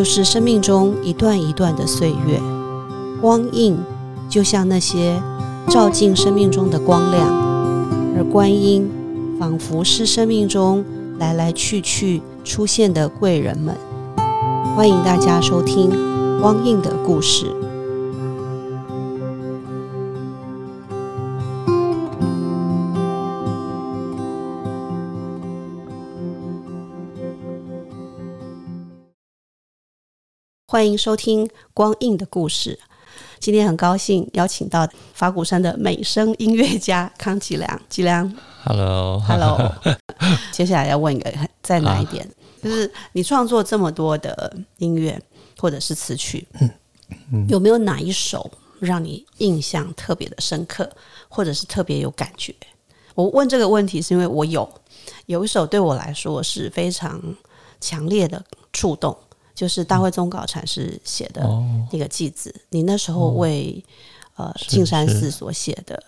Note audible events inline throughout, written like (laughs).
就是生命中一段一段的岁月，光阴就像那些照进生命中的光亮，而观音仿佛是生命中来来去去出现的贵人们。欢迎大家收听光印的故事。欢迎收听《光印的故事》。今天很高兴邀请到法鼓山的美声音乐家康吉良。吉良，Hello，Hello。(laughs) 接下来要问一个，在哪一点？就是你创作这么多的音乐或者是词曲，有没有哪一首让你印象特别的深刻，或者是特别有感觉？我问这个问题是因为我有有一首对我来说是非常强烈的触动。就是大会宗稿禅师写的那个偈子，你那时候为呃净山寺所写的。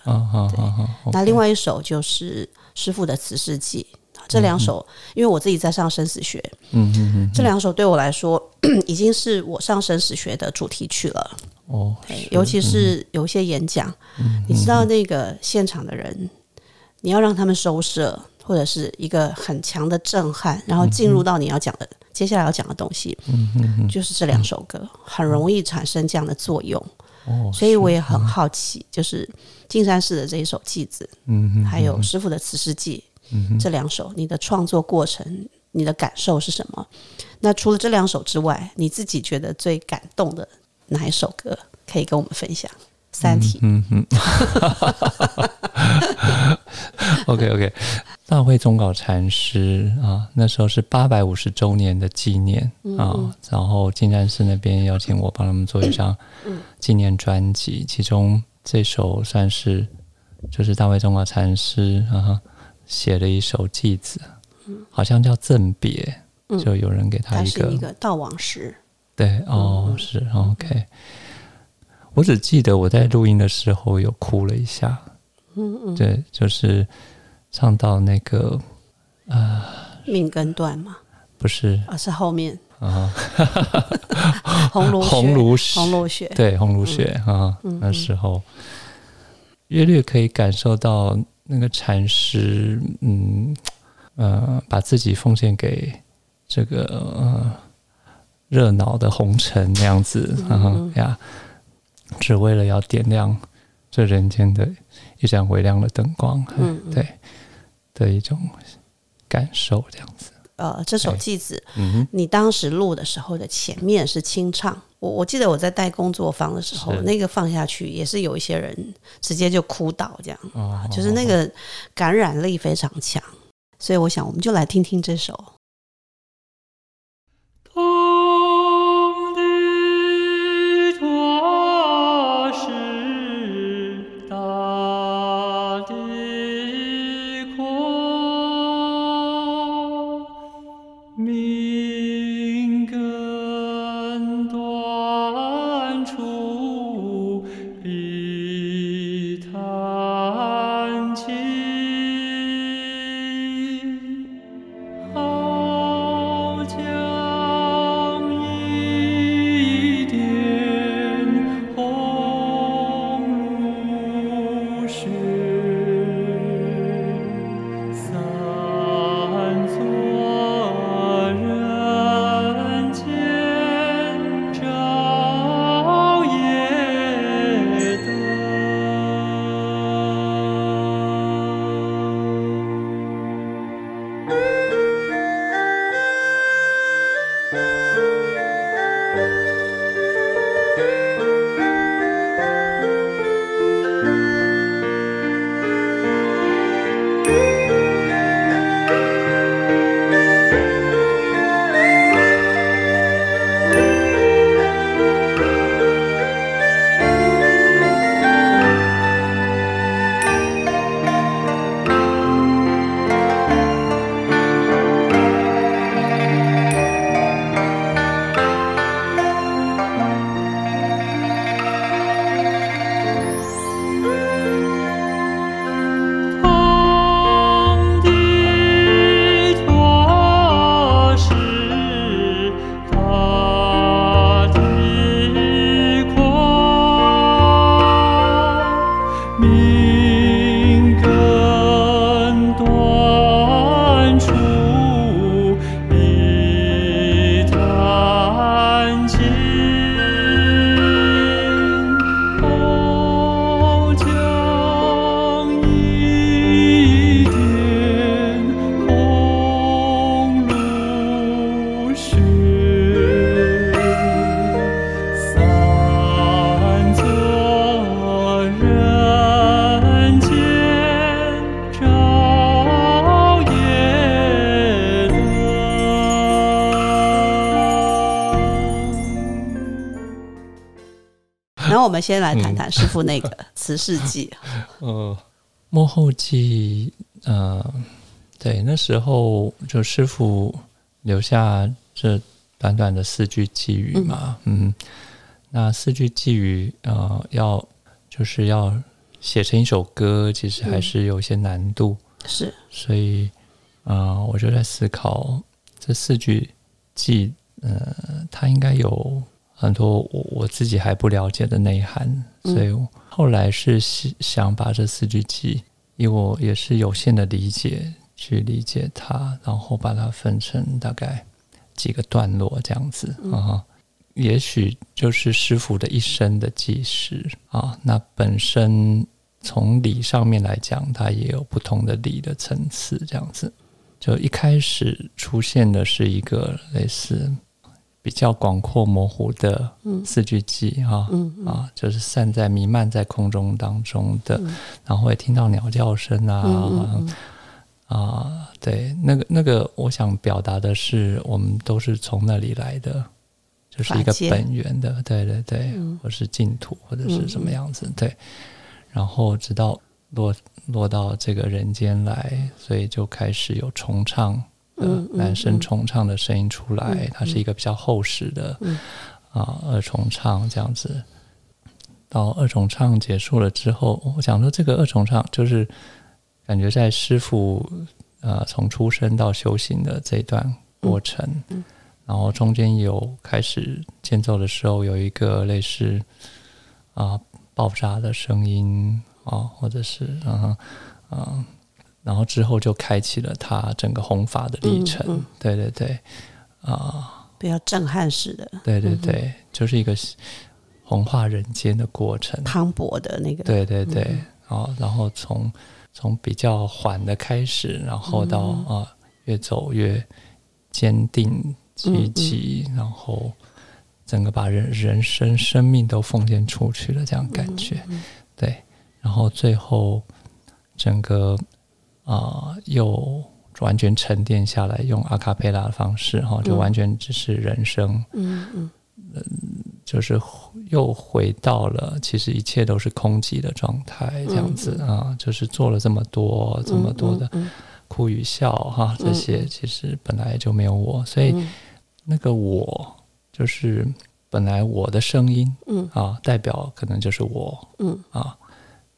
对，那另外一首就是师傅的慈世记。这两首，因为我自己在上生死学，嗯嗯嗯，这两首对我来说已经是我上生死学的主题曲了。哦，尤其是有一些演讲，你知道那个现场的人，你要让他们收摄，或者是一个很强的震撼，然后进入到你要讲的。接下来要讲的东西，就是这两首歌很容易产生这样的作用，所以我也很好奇，就是金山寺的这一首偈子，嗯，还有师傅的慈世记，嗯，这两首你的创作过程，你的感受是什么？那除了这两首之外，你自己觉得最感动的哪一首歌可以跟我们分享？三体，嗯嗯，OK OK。(laughs) (laughs) 大会宗稿禅师啊，那时候是八百五十周年的纪念啊，然后金山寺那边邀请我帮他们做一张纪念专辑，其中这首算是就是大会宗稿禅师啊写的一首偈子，好像叫赠别，就有人给他一个一个悼往诗，对，哦，是 OK，我只记得我在录音的时候有哭了一下，嗯嗯，对，就是。唱到那个呃，命根断吗？不是，啊，是后面。啊，(laughs) 红炉红炉红炉雪，对，红炉雪啊，那时候。约略可以感受到那个禅师，嗯呃，把自己奉献给这个呃热闹的红尘那样子啊呀，只为了要点亮这人间的一盏微亮的灯光，嗯，对。的一种感受，这样子。呃，这首季子，嗯，你当时录的时候的前面是清唱。我我记得我在带工作坊的时候，那个放下去也是有一些人直接就哭倒，这样，就是那个感染力非常强。所以我想，我们就来听听这首。先来谈谈师傅那个慈世记。(laughs) 呃，幕后记，呃，对，那时候就师傅留下这短短的四句寄语嘛，嗯，那四句寄语，呃，要就是要写成一首歌，其实还是有些难度，是，所以，呃，我就在思考这四句寄，呃，它应该有。很多我我自己还不了解的内涵，所以后来是想把这四句记，以我也是有限的理解去理解它，然后把它分成大概几个段落这样子啊，也许就是师傅的一生的记事啊。那本身从理上面来讲，它也有不同的理的层次，这样子。就一开始出现的是一个类似。比较广阔模糊的四句记哈啊，就是散在弥漫在空中当中的，然后会听到鸟叫声啊啊，对，那个那个，我想表达的是，我们都是从那里来的，就是一个本源的，对对对，或是净土或者是什么样子，对，然后直到落落到这个人间来，所以就开始有重唱。男生重唱的声音出来，它是一个比较厚实的啊二重唱这样子。到二重唱结束了之后，我想说这个二重唱就是感觉在师傅呃从出生到修行的这段过程，然后中间有开始间奏的时候有一个类似啊爆炸的声音啊，或者是嗯嗯。然后之后就开启了他整个弘法的历程，对对对，啊，比较震撼式的，对对对，就是一个弘化人间的过程，磅礴的那个，对对对，啊，然后从从比较缓的开始，然后到啊越走越坚定积极，然后整个把人人生生命都奉献出去了，这样感觉，对，然后最后整个。啊，又完全沉淀下来，用阿卡贝拉的方式哈，就完全只是人生，嗯嗯，就是又回到了其实一切都是空寂的状态，这样子啊，就是做了这么多这么多的哭与笑哈，这些其实本来就没有我，所以那个我就是本来我的声音，嗯。啊，代表可能就是我，嗯。啊。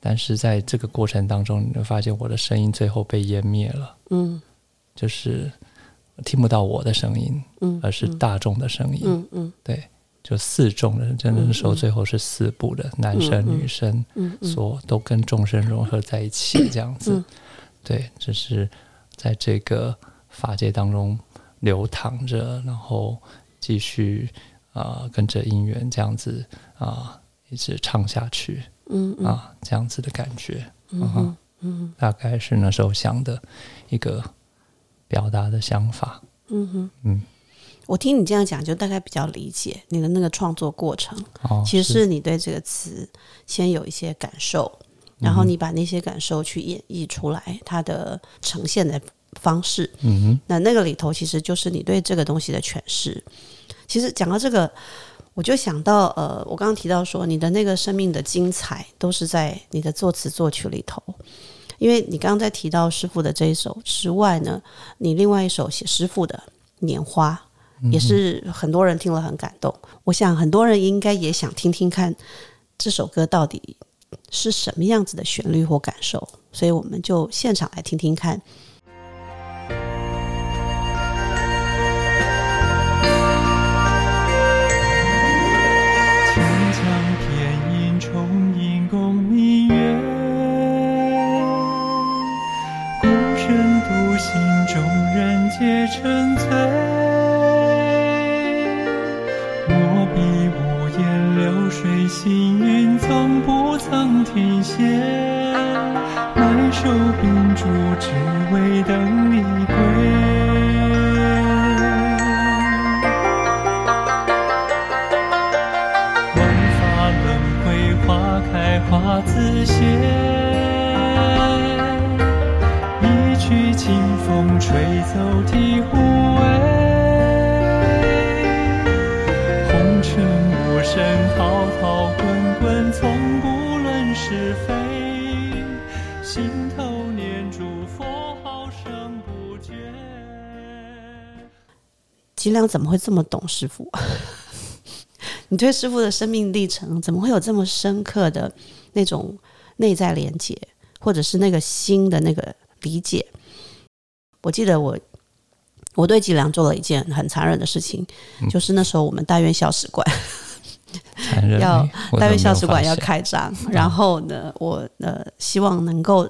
但是在这个过程当中，你会发现我的声音最后被湮灭了。嗯，就是听不到我的声音，嗯，而是大众的声音。嗯嗯，对，就四众的，真的时候最后是四部的男生女生，嗯，所都跟众生融合在一起，这样子。对，就是在这个法界当中流淌着，然后继续啊，跟着音缘这样子啊，一直唱下去。嗯啊，这样子的感觉，嗯嗯，大概是那时候想的一个表达的想法，嗯哼，嗯，我听你这样讲，就大概比较理解你的那个创作过程。哦，其实是你对这个词先有一些感受，然后你把那些感受去演绎出来，它的呈现的方式，嗯哼，那那个里头其实就是你对这个东西的诠释。其实讲到这个。我就想到，呃，我刚刚提到说，你的那个生命的精彩都是在你的作词作曲里头，因为你刚刚在提到师傅的这一首之外呢，你另外一首写师傅的《年花》，也是很多人听了很感动。我想很多人应该也想听听看这首歌到底是什么样子的旋律或感受，所以我们就现场来听听看。皆沉醉，我比无言流水，行云从不曾停歇。埋首秉烛，只为等你归。万法轮回，花开花自谢。风吹走醍醐味，红尘无声滔滔滚滚，从不论是非，心头念珠佛号声不绝。吉良怎么会这么懂师傅？(laughs) 你对师傅的生命历程怎么会有这么深刻的那种内在连接，或者是那个心的那个理解？我记得我我对吉良做了一件很残忍的事情，就是那时候我们大院校史馆 (laughs) 要大院校史馆要开张，然后呢，我呃希望能够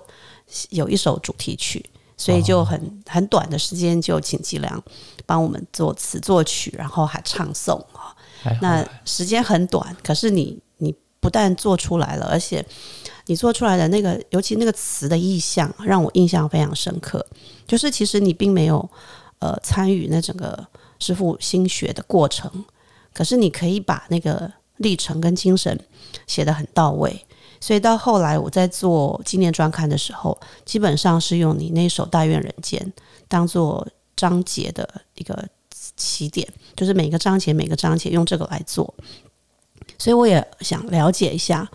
有一首主题曲，所以就很很短的时间就请吉良帮我们作词作曲，然后还唱诵啊。那时间很短，可是你你不但做出来了，而且你做出来的那个，尤其那个词的意象，让我印象非常深刻。就是其实你并没有呃参与那整个师傅心学的过程，可是你可以把那个历程跟精神写得很到位。所以到后来我在做纪念专刊的时候，基本上是用你那首《大愿人间》当做章节的一个起点，就是每个章节每个章节用这个来做。所以我也想了解一下，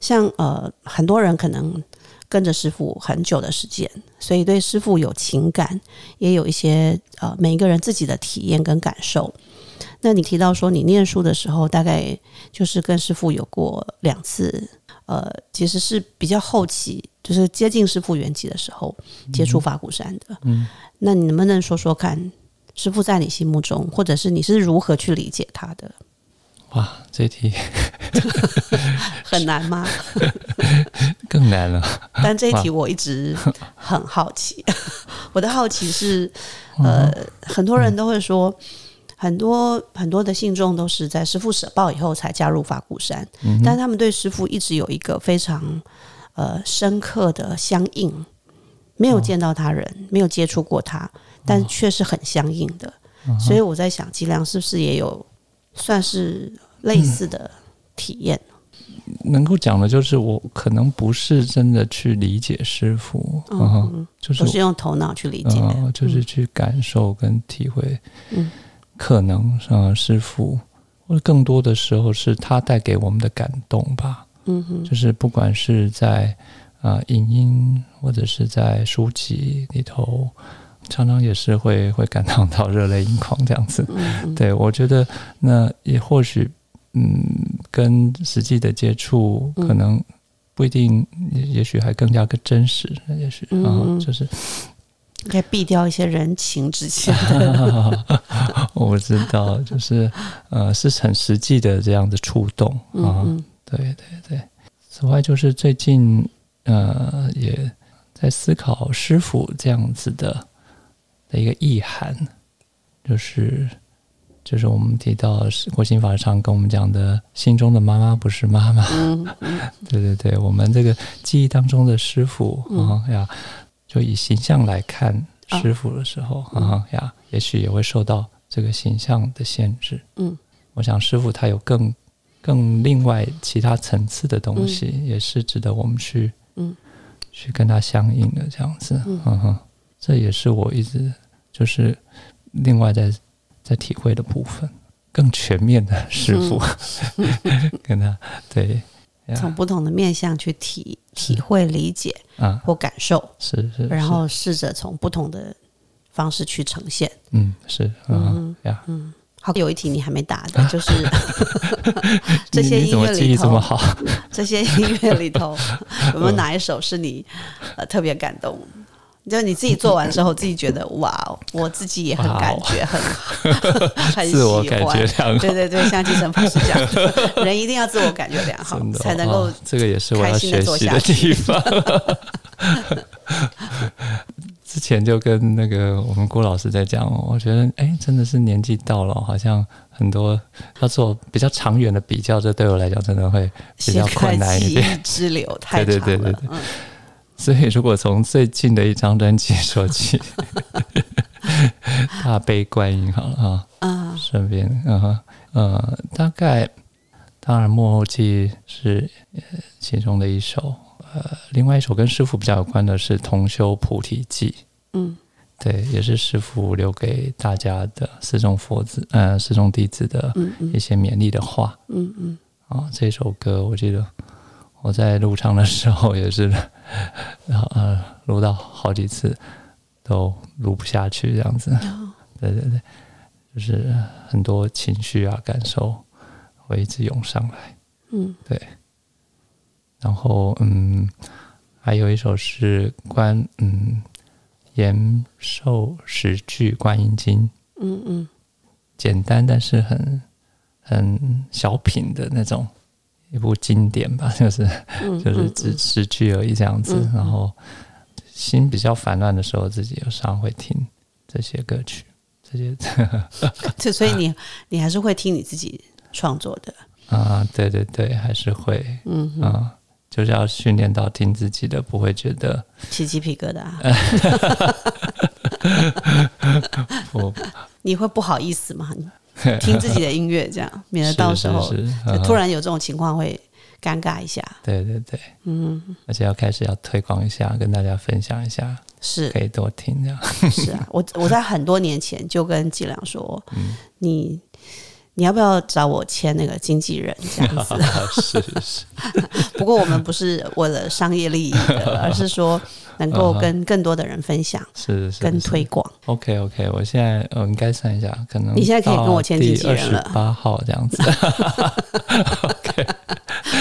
像呃很多人可能跟着师傅很久的时间，所以对师傅有情感，也有一些呃每一个人自己的体验跟感受。那你提到说你念书的时候，大概就是跟师傅有过两次，呃，其实是比较后期，就是接近师傅圆寂的时候接触法鼓山的。嗯，那你能不能说说看，师傅在你心目中，或者是你是如何去理解他的？哇，这题 (laughs) 很难吗？(laughs) 更难了。但这一题我一直很好奇。(laughs) 我的好奇是，呃，很多人都会说，很多很多的信众都是在师傅舍报以后才加入法鼓山，但他们对师傅一直有一个非常呃深刻的相应，没有见到他人，没有接触过他，但却是很相应的。所以我在想，吉良是不是也有算是类似的体验？能够讲的就是我可能不是真的去理解师傅，嗯哼，就是都是用头脑去理解。嗯，就是去感受跟体会，嗯，可能呃师傅，或者更多的时候是他带给我们的感动吧，嗯哼，就是不管是在啊、呃影音或者是在书籍里头，常常也是会会感动到热泪盈眶这样子。嗯对我觉得那也或许嗯，跟实际的接触嗯可能不一定，也也许还更加更真实，也许嗯啊、嗯就是应该避掉一些人情之间的。(laughs) 我不知道，就是呃，是很实际的这样的触动啊。嗯对对对。此外，就是最近呃，也在思考师傅这样子的的一个意涵，就是就是我们提到国心法上跟我们讲的，心中的妈妈不是妈妈。嗯 (laughs) 对对对，我们这个记忆当中的师傅嗯啊呀，就以形象来看啊师傅的时候啊呀，也许也会受到这个形象的限制。嗯，我想师傅他有更更另外其他层次的东西，也是值得我们去嗯去跟他相应的这样子。嗯嗯哼，这也是我一直就是另外在在体会的部分，更全面的师傅、(laughs) 跟他对 (laughs) 从不同的面向去体体会、理解啊或感受，是是，然是后试着从不同的方式去呈现。嗯是嗯呀，嗯好，有一题你还没答的，就是 (laughs) 这些音乐里这么头，好？这些音乐里头有没有哪一首是你呃特别感动？就你自己做完之后，自己觉得 (laughs) 哇哦，我自己也很感觉很 (laughs) 很喜自我感觉欢。良好对，对对，像继承法师讲的，人一定要自我感觉良好才能够哇这个也是我要学习的地方。(laughs) 之前就跟那个我们郭老师在讲，我觉得哎，真的是年纪到了，好像很多要做比较长远的比较，这对我来讲真的会比较困难一记点。忆之流太对长了。对对对对嗯所以如果从最近的一张专辑说起，(laughs) 大悲观音好了啊。啊，顺便，嗯哼，呃，大概，当然幕后记是呃其中的一首，呃，另外一首跟师傅比较有关的是同修菩提记，嗯对，也是师傅留给大家的四众佛子，呃，四众弟子的一些勉励的话。嗯嗯，啊，这首歌我记得我在录唱的时候也是，(laughs) 呃，录到好几次都录不下去这样子。对对对，就是很多情绪啊、感受会一直涌上来。嗯，对。然后嗯，还有一首是观嗯延寿十句观音经，嗯嗯简单但是很很小品的那种一部经典吧，就是嗯，就是只十句而已这样子。然后心比较烦乱的时候，自己有时候会听这些歌曲，这些 (laughs) 这所以你你还是会听你自己创作的，啊，对对对，还是会嗯哼，啊，就是要训练到听自己的，不会觉得起鸡皮疙瘩，(laughs) 我你会不好意思吗？你 (laughs) 听自己的音乐这样，免得到时候突然有这种情况会尴尬一下。对对对，嗯，而且要开始要推广一下，跟大家分享一下，是。可以多听这样。是啊，我我在很多年前就跟季良说，(laughs) 嗯。你你要不要找我签那个经纪人这样子？是是，不过我们不是为了商业利益的，而是说能够跟更多的人分享 (laughs) 是是是跟推广。OK OK，我现在呃应该算一下，可能你现在可以跟我签经纪人了。八号这样子，(laughs)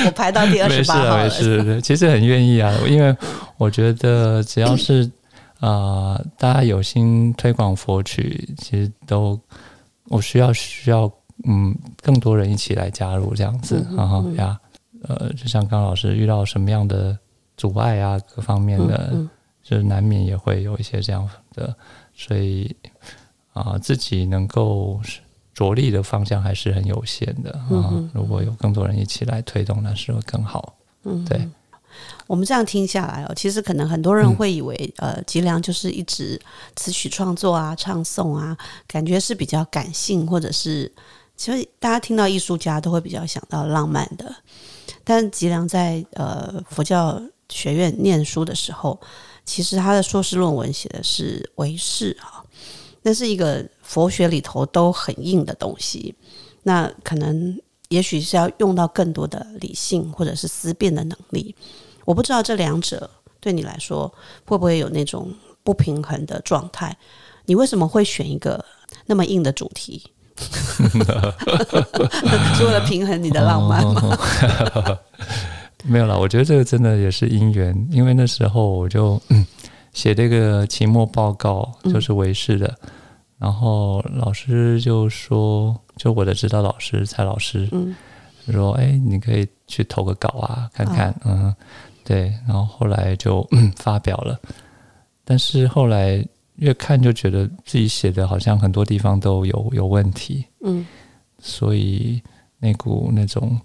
我排到第二十八号了，事对，其实很愿意啊，因为我觉得只要是啊、呃大家有心推广佛曲，其实都我需要需要嗯更多人一起来加入这样子，嗯然后呀呃，就像刚刚老师遇到什么样的阻碍啊，各方面的。嗯就是难免也会有一些这样的，所以啊、自己能够着力的方向还是很有限的啊、如果有更多人一起来推动，那是会更好。嗯，对。我们这样听下来哦，其实可能很多人会以为，呃，吉良就是一直词曲创作啊、唱诵啊，感觉是比较感性，或者是其实大家听到艺术家都会比较想到浪漫的。但吉良在呃佛教学院念书的时候，其实他的硕士论文写的是唯识啊，那是一个佛学里头都很硬的东西。那可能也许是要用到更多的理性或者是思辨的能力。我不知道这两者对你来说会不会有那种不平衡的状态？你为什么会选一个那么硬的主题？(laughs) 是为了平衡你的浪漫吗？(laughs) 没有啦，我觉得这个真的也是因缘，因为那时候我就、嗯写这个期末报告，就是维视的，然后老师就说，就我的指导老师蔡老师，嗯就说：“哎、你可以去投个稿啊，看看。嗯，对。然后后来就、嗯发表了，但是后来越看就觉得自己写的好像很多地方都有有问题，嗯所以那股那种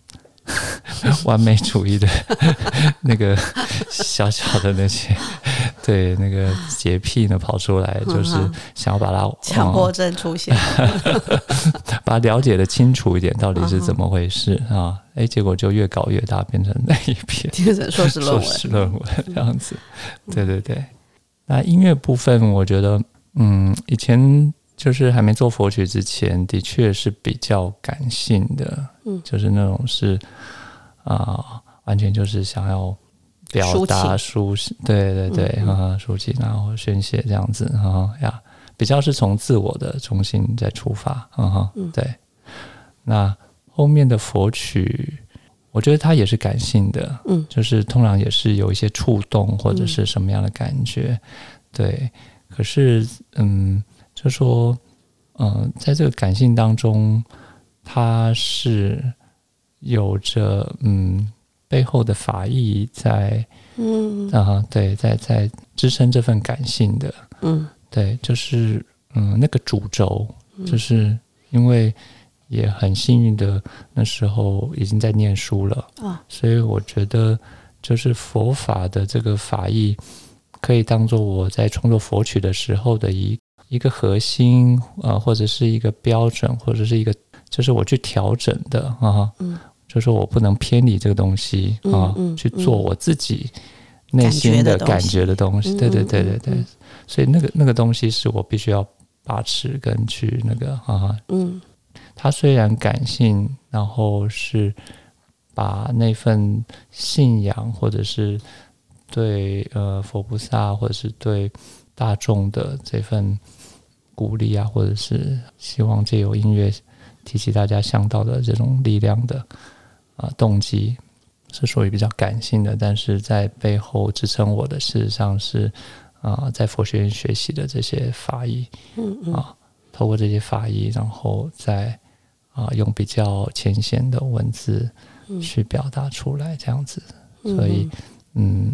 (laughs) 完美主义的 (laughs) 那个小小的那些，对那个洁癖呢跑出来，就是想要把它强迫嗯症出现，把它了解的清楚一点，到底是怎么回事啊？哎，结果就越搞越大，变成那一篇变成硕士论文硕文。士论文这样子。对对对，那音乐部分，我觉得，嗯，以前就是还没做佛曲之前，的确是比较感性的，嗯。就是那种是啊、完全就是想要表达抒，对对对，嗯啊、抒情然后宣泄这样子，啊呀，比较是从自我的中心在出发，嗯哼，嗯。对。那后面的佛曲，我觉得它也是感性的，嗯。就是通常也是有一些触动或者是什么样的感觉，对。可是，嗯，就说，嗯、在这个感性当中，它是有着嗯背后的法义在嗯。啊、对，在在支撑这份感性的，嗯。对，就是嗯那个主轴，就是因为也很幸运的那时候已经在念书了，啊。所以我觉得就是佛法的这个法义，可以当做我在创作佛曲的时候的一一个核心，呃，或者是一个标准，或者是一个就是我去调整的啊，嗯。就说我不能偏离这个东西啊，嗯嗯去做我自己内心的感感觉的东西。对对对对对，嗯。所以那个那个东西是我必须要把持跟去那个啊，嗯他虽然感性，然后是把那份信仰或者是对呃佛菩萨或者是对大众的这份鼓励啊，或者是希望借由音乐提起大家向道的这种力量的啊、动机，是属于比较感性的，但是在背后支撑我的，事实上是啊、在佛学院学习的这些法医嗯嗯啊，透过这些法医，然后再啊、用比较浅显的文字嗯。去表达出来，这样子，嗯所以嗯，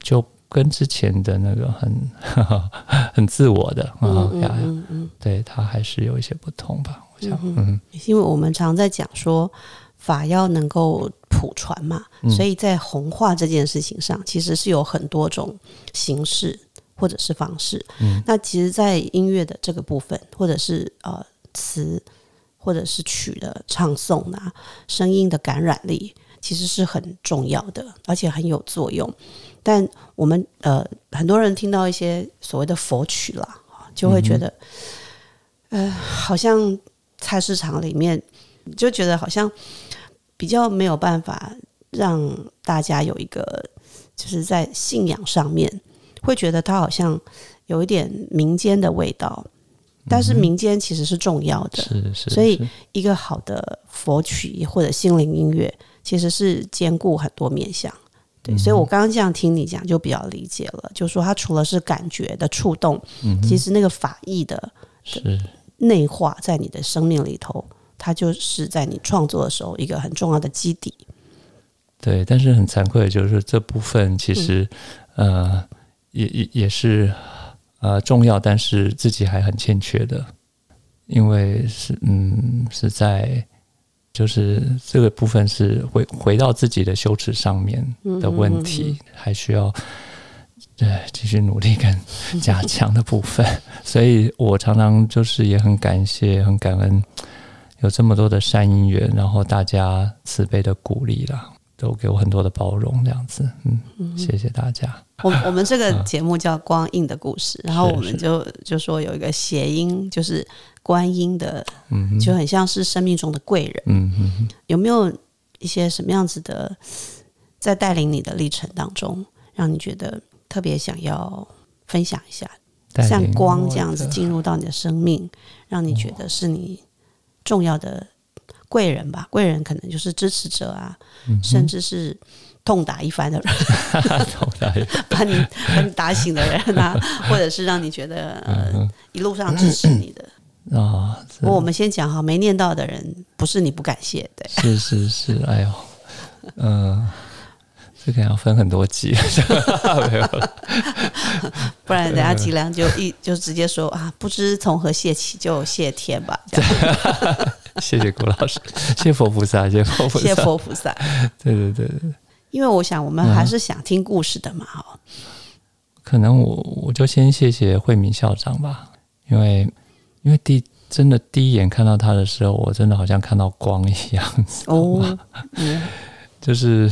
就跟之前的那个很 (laughs) 很自我的啊嗯嗯呀，嗯嗯，对它还是有一些不同吧，我想，嗯嗯。因为我们常在讲说法要能够普传嘛，嗯。所以在红化这件事情上，其实是有很多种形式或者是方式。嗯。那其实，在音乐的这个部分，或者是呃词，或者是曲的唱诵啊，声音的感染力，其实是很重要的，而且很有作用。但我们呃，很多人听到一些所谓的佛曲啦，就会觉得，呃，好像菜市场里面就觉得好像比较没有办法让大家有一个，就是在信仰上面会觉得它好像有一点民间的味道，但是民间其实是重要的，是是，所以一个好的佛曲或者心灵音乐其实是兼顾很多面向。对，所以我刚刚这样听你讲，就比较理解了。就是说，它除了是感觉的触动，嗯其实那个法义的是内化在你的生命里头，它就是在你创作的时候一个很重要的基底。对，但是很惭愧的就是这部分其实、嗯呃也也也是呃重要，但是自己还很欠缺的，因为是嗯是在就是这个部分是回回到自己的羞耻上面的问题，还需要。对，继续努力跟加强的部分，(laughs) 所以我常常就是也很感谢、很感恩有这么多的善因缘，然后大家慈悲的鼓励啦，都给我很多的包容，这样子，嗯，谢谢大家。我我们这个 (laughs) 节目叫《光阴的故事》，然后我们就就说有一个谐音，就是观音的，嗯就很像是生命中的贵人。嗯哼哼，有没有一些什么样子的，在带领你的历程当中，让你觉得特别想要分享一下？像光这样子进入到你的生命，让你觉得是你重要的贵人吧？贵人可能就是支持者啊，嗯甚至是痛打一番的人，头大爷把你把你打醒的人啊，(laughs) 或者是让你觉得一路上支持你的。(clears throat) 啊，不过我们先讲哈，没念到的人不是你不感谢，对，是是是，哎呦，嗯、这个要分很多集，(laughs) 没有了，(laughs) 不然等下吉良就一就直接说啊，不知从何谢起，就谢天吧，这样 (laughs) 谢谢顾老师，谢 (laughs) 谢佛菩萨，谢谢佛菩萨，谢佛菩萨。对对对。对，因为我想我们还是想听故事的嘛，哈、可能我我就先谢谢慧敏校长吧，因为因为第真的第一眼看到他的时候，我真的好像看到光一样，哦，(laughs) 嗯。就是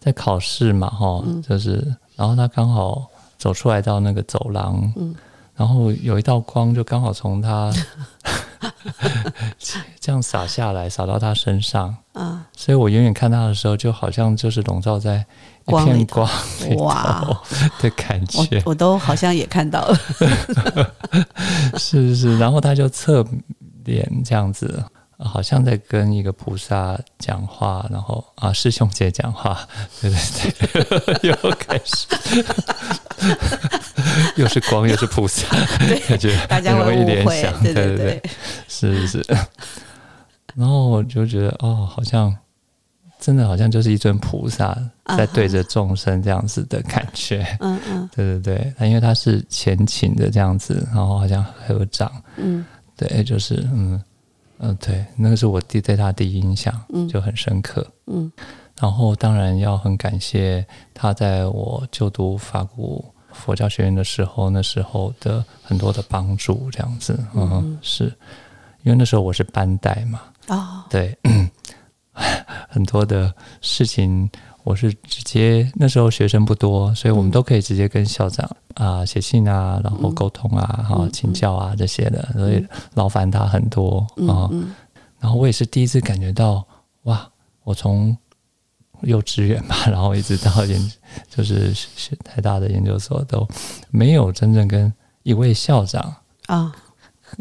在考试嘛，哈，就是然后他刚好走出来到那个走廊，嗯。然后有一道光就刚好从他这样洒下来，洒到他身上，啊，所以我远远看他的时候，就好像就是笼罩在一片光里哇头的感觉。我，我都好像也看到了，(laughs) 是是是，然后他就侧脸这样子。好像在跟一个菩萨讲话，然后啊，师兄姐讲话，对 (laughs) 对对，(laughs) 又开始，又是光，又是菩萨，感觉大家很容易联想，，对对。对，是是是。然后我就觉得，哦，好像真的好像就是一尊菩萨在对着众生这样子的感觉，嗯嗯。对对对。他因为他是前倾的这样子，然后好像合掌，嗯。对，就是嗯嗯、呃对，那个是我第对他第一印象，嗯。就很深刻。嗯。然后当然要很感谢他在我就读法国佛教学院的时候，那时候的很多的帮助，这样子，嗯，是因为那时候我是班带嘛，哦，对，(coughs) 很多的事情我是直接那时候学生不多，所以我们都可以直接跟校长啊写信啊，然后沟通啊，哈、请教啊这些的，所以劳烦他很多啊。然后我也是第一次感觉到，哇，我从幼稚园吧，(laughs) 然后一直到研，就是是台大的研究所，都没有真正跟一位校长啊，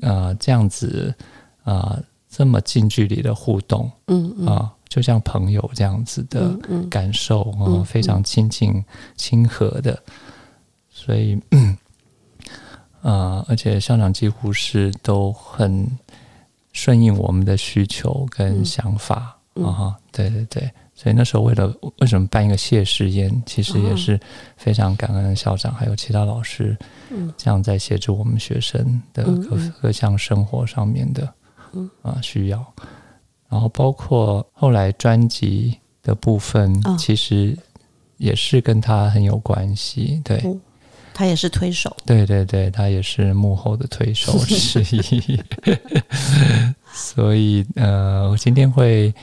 呃这样子啊、这么近距离的互动嗯嗯。啊、就像朋友这样子的感受啊、嗯非常亲近亲和的，所以呃，(clears throat) 而且校长几乎是都很顺应我们的需求跟想法、嗯啊哈，对对对，所以那时候为了为什么办一个谢师宴，其实也是非常感恩校长还有其他老师，嗯。这样在协助我们学生的各、各项生活上面的嗯啊需要，然后包括后来专辑的部分，啊。其实也是跟他很有关系，对。嗯他也是推手，对对对，他也是幕后的推手之一，(laughs) 所以呃，我今天会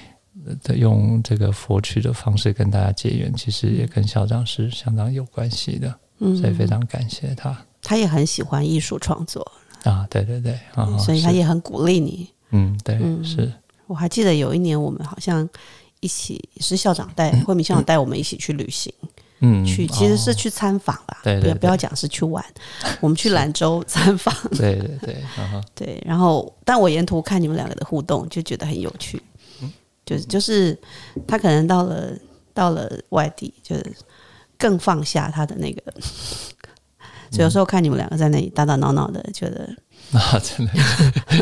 呃用这个佛曲的方式跟大家结缘，其实也跟校长是相当有关系的，嗯，所以非常感谢他。他也很喜欢艺术创作，啊，对对对，啊，所以他也很鼓励你。嗯，对，嗯是。我还记得有一年我们好像一起，是校长带慧敏校长带我们一起去旅行，嗯，去其实是哦去参访啦，对对对。不要讲是去玩，我们去兰州参访，(laughs) 对对 (laughs) 对，然后但我沿途看你们两个的互动，就觉得很有趣，就是就是他可能到了到了外地，就是更放下他的那个。(laughs) 所以有时候看你们两个在那里打打闹闹的，觉得 (laughs) 啊，真的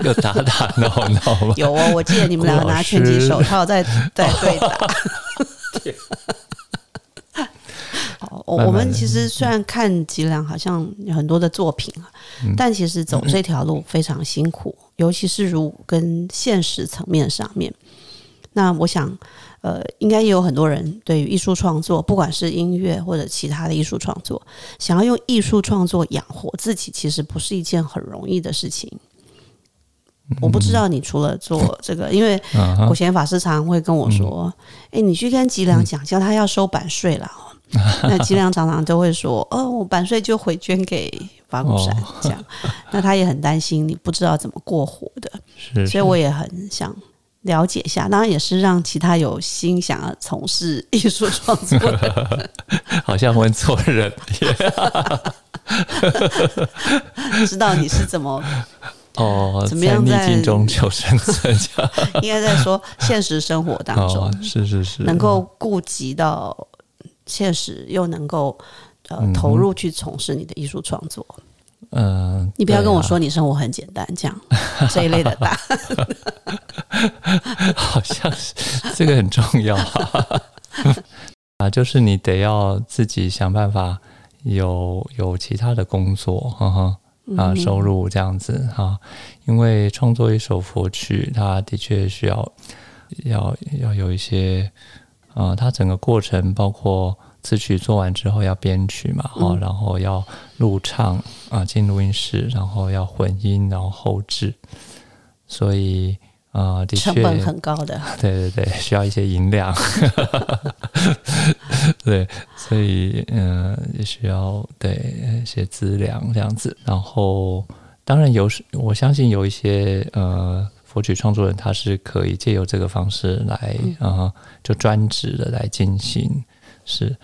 有打打闹闹吗？有哦。我记得你们两个拿拳击手套在在对打。(laughs) 好，我我们其实虽然看吉良好像有很多的作品啊，嗯但其实走这条路非常辛苦，尤其是如跟现实层面上面。那我想，呃，应该也有很多人对于艺术创作，不管是音乐或者其他的艺术创作，想要用艺术创作养活自己，其实不是一件很容易的事情。我不知道你除了做这个，因为 (laughs) 古贤法师常常会跟我说：“哎、你去跟吉良讲，叫他要收版税了。”哦。那吉良常常都会说：“哦，我版税就回捐给法鼓山。哦这样，那他也很担心你不知道怎么过活的，是，所以我也很想了解一下。当然，也是让其他有心想要从事艺术创作的是好像问错人 (laughs) 知道你是怎么，哦，怎么在逆样在境中求生存，(laughs) 应该在说现实生活当中，哦，是是是，能够顾及到现实，又能够呃投入去从事你的艺术创作。嗯，你不要跟我说你生活很简单，这样 (laughs) 这一类的答案。(laughs) 好像是这个很重要。(laughs) 啊，就是你得要自己想办法有有其他的工作，哈哈啊，收入这样子哈、因为创作一首佛曲，它的确需要要要有一些啊，它整个过程包括词曲做完之后要编曲嘛，哈、嗯然后要录唱啊，进录音室，然后要混音，然后后置，所以呃，的确成本很高的，对对对，需要一些银两，(laughs) 对，所以嗯、呃，也需要对一些资粮这样子。然后，当然有时，我相信有一些呃佛曲创作人，他是可以借由这个方式来呃，就专职的来进行，是，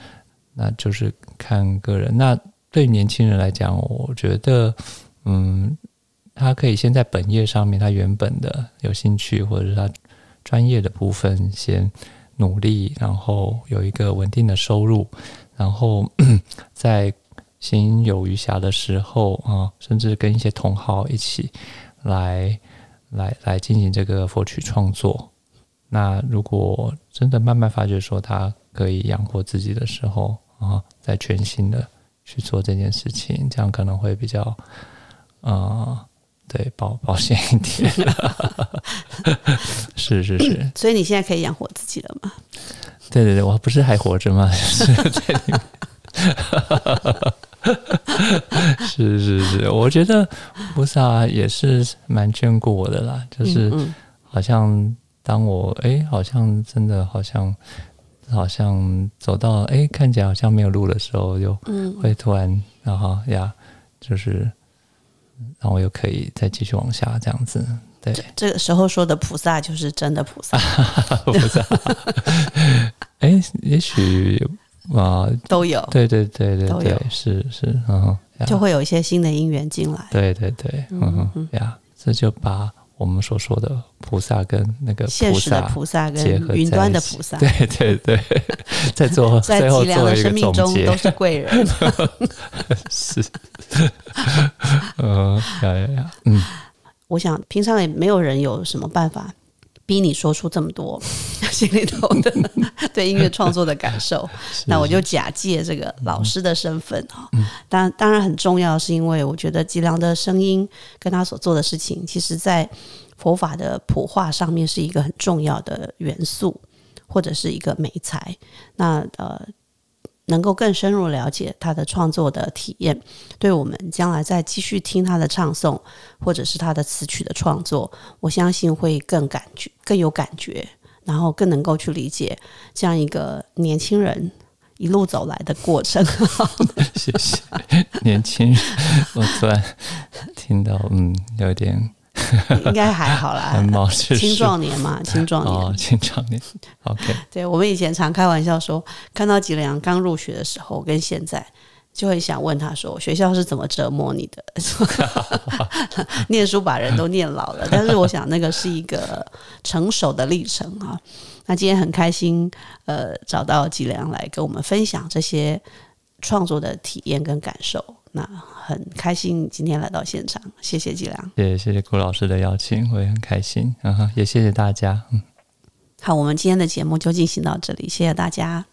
那就是看个人。那对年轻人来讲，我觉得嗯。他可以先在本业上面，他原本的有兴趣或者是他专业的部分先努力，然后有一个稳定的收入，然后 (clears throat) 在心有余暇的时候啊，甚至跟一些同好一起来来来进行这个佛曲创作。那如果真的慢慢发觉说他可以养活自己的时候啊，再全心的去做这件事情，这样可能会比较啊。呃对，保保险一点，是 (laughs) 是是，(coughs) 所以你现在可以养活自己了吗？对对对，我不是还活着吗？(laughs) 是在里面，是是是，我觉得菩萨也是蛮眷顾我的啦，就是嗯好像当我哎，好像真的好像好像走到哎，看起来好像没有路的时候，又嗯，会突然，然后呀，就是，然后又可以再继续往下这样子。对，这个时候说的菩萨就是真的菩萨，(laughs) 菩萨，(laughs) 哎，也许啊，都有，对对对对对，是是，嗯哼，就会有一些新的因缘进来。对对对，嗯哼呀，这就把我们所说的菩萨跟那个菩现实的萨菩萨跟云端的菩萨，对对对，(laughs) 在做在脊梁的做一个生命中总结。都，是贵人。(laughs) 是，嗯 (laughs) 呀呀呀，嗯，我想平常也没有人有什么办法逼你说出这么多 (laughs) 心里头的 (laughs) 对音乐创作的感受，那我就假借这个老师的身份啊。当当然很重要，是因为我觉得吉良的声音跟他所做的事情，其实在佛法的普化上面是一个很重要的元素，或者是一个美材。那呃。能够更深入了解他的创作的体验，对我们将来再继续听他的唱诵，或者是他的词曲的创作，我相信会更感觉更有感觉，然后更能够去理解这样一个年轻人一路走来的过程。(laughs) 谢谢年轻人，我突然听到，嗯，有点 (laughs) 应该还好啦青壮年嘛，青壮年。哦，青壮年，OK，(laughs) (laughs) 对我们以前常开玩笑说，看到吉良刚入学的时候跟现在。就会想问他说：“学校是怎么折磨你的？念书把人都念老了。”但是我想那个是一个成熟的历程啊。那今天很开心，呃，找到吉良来跟我们分享这些创作的体验跟感受。那很开心今天来到现场，谢谢季良。谢谢谢谢顾老师的邀请，我也很开心，嗯哼，也谢谢大家，嗯。好，我们今天的节目就进行到这里，谢谢大家。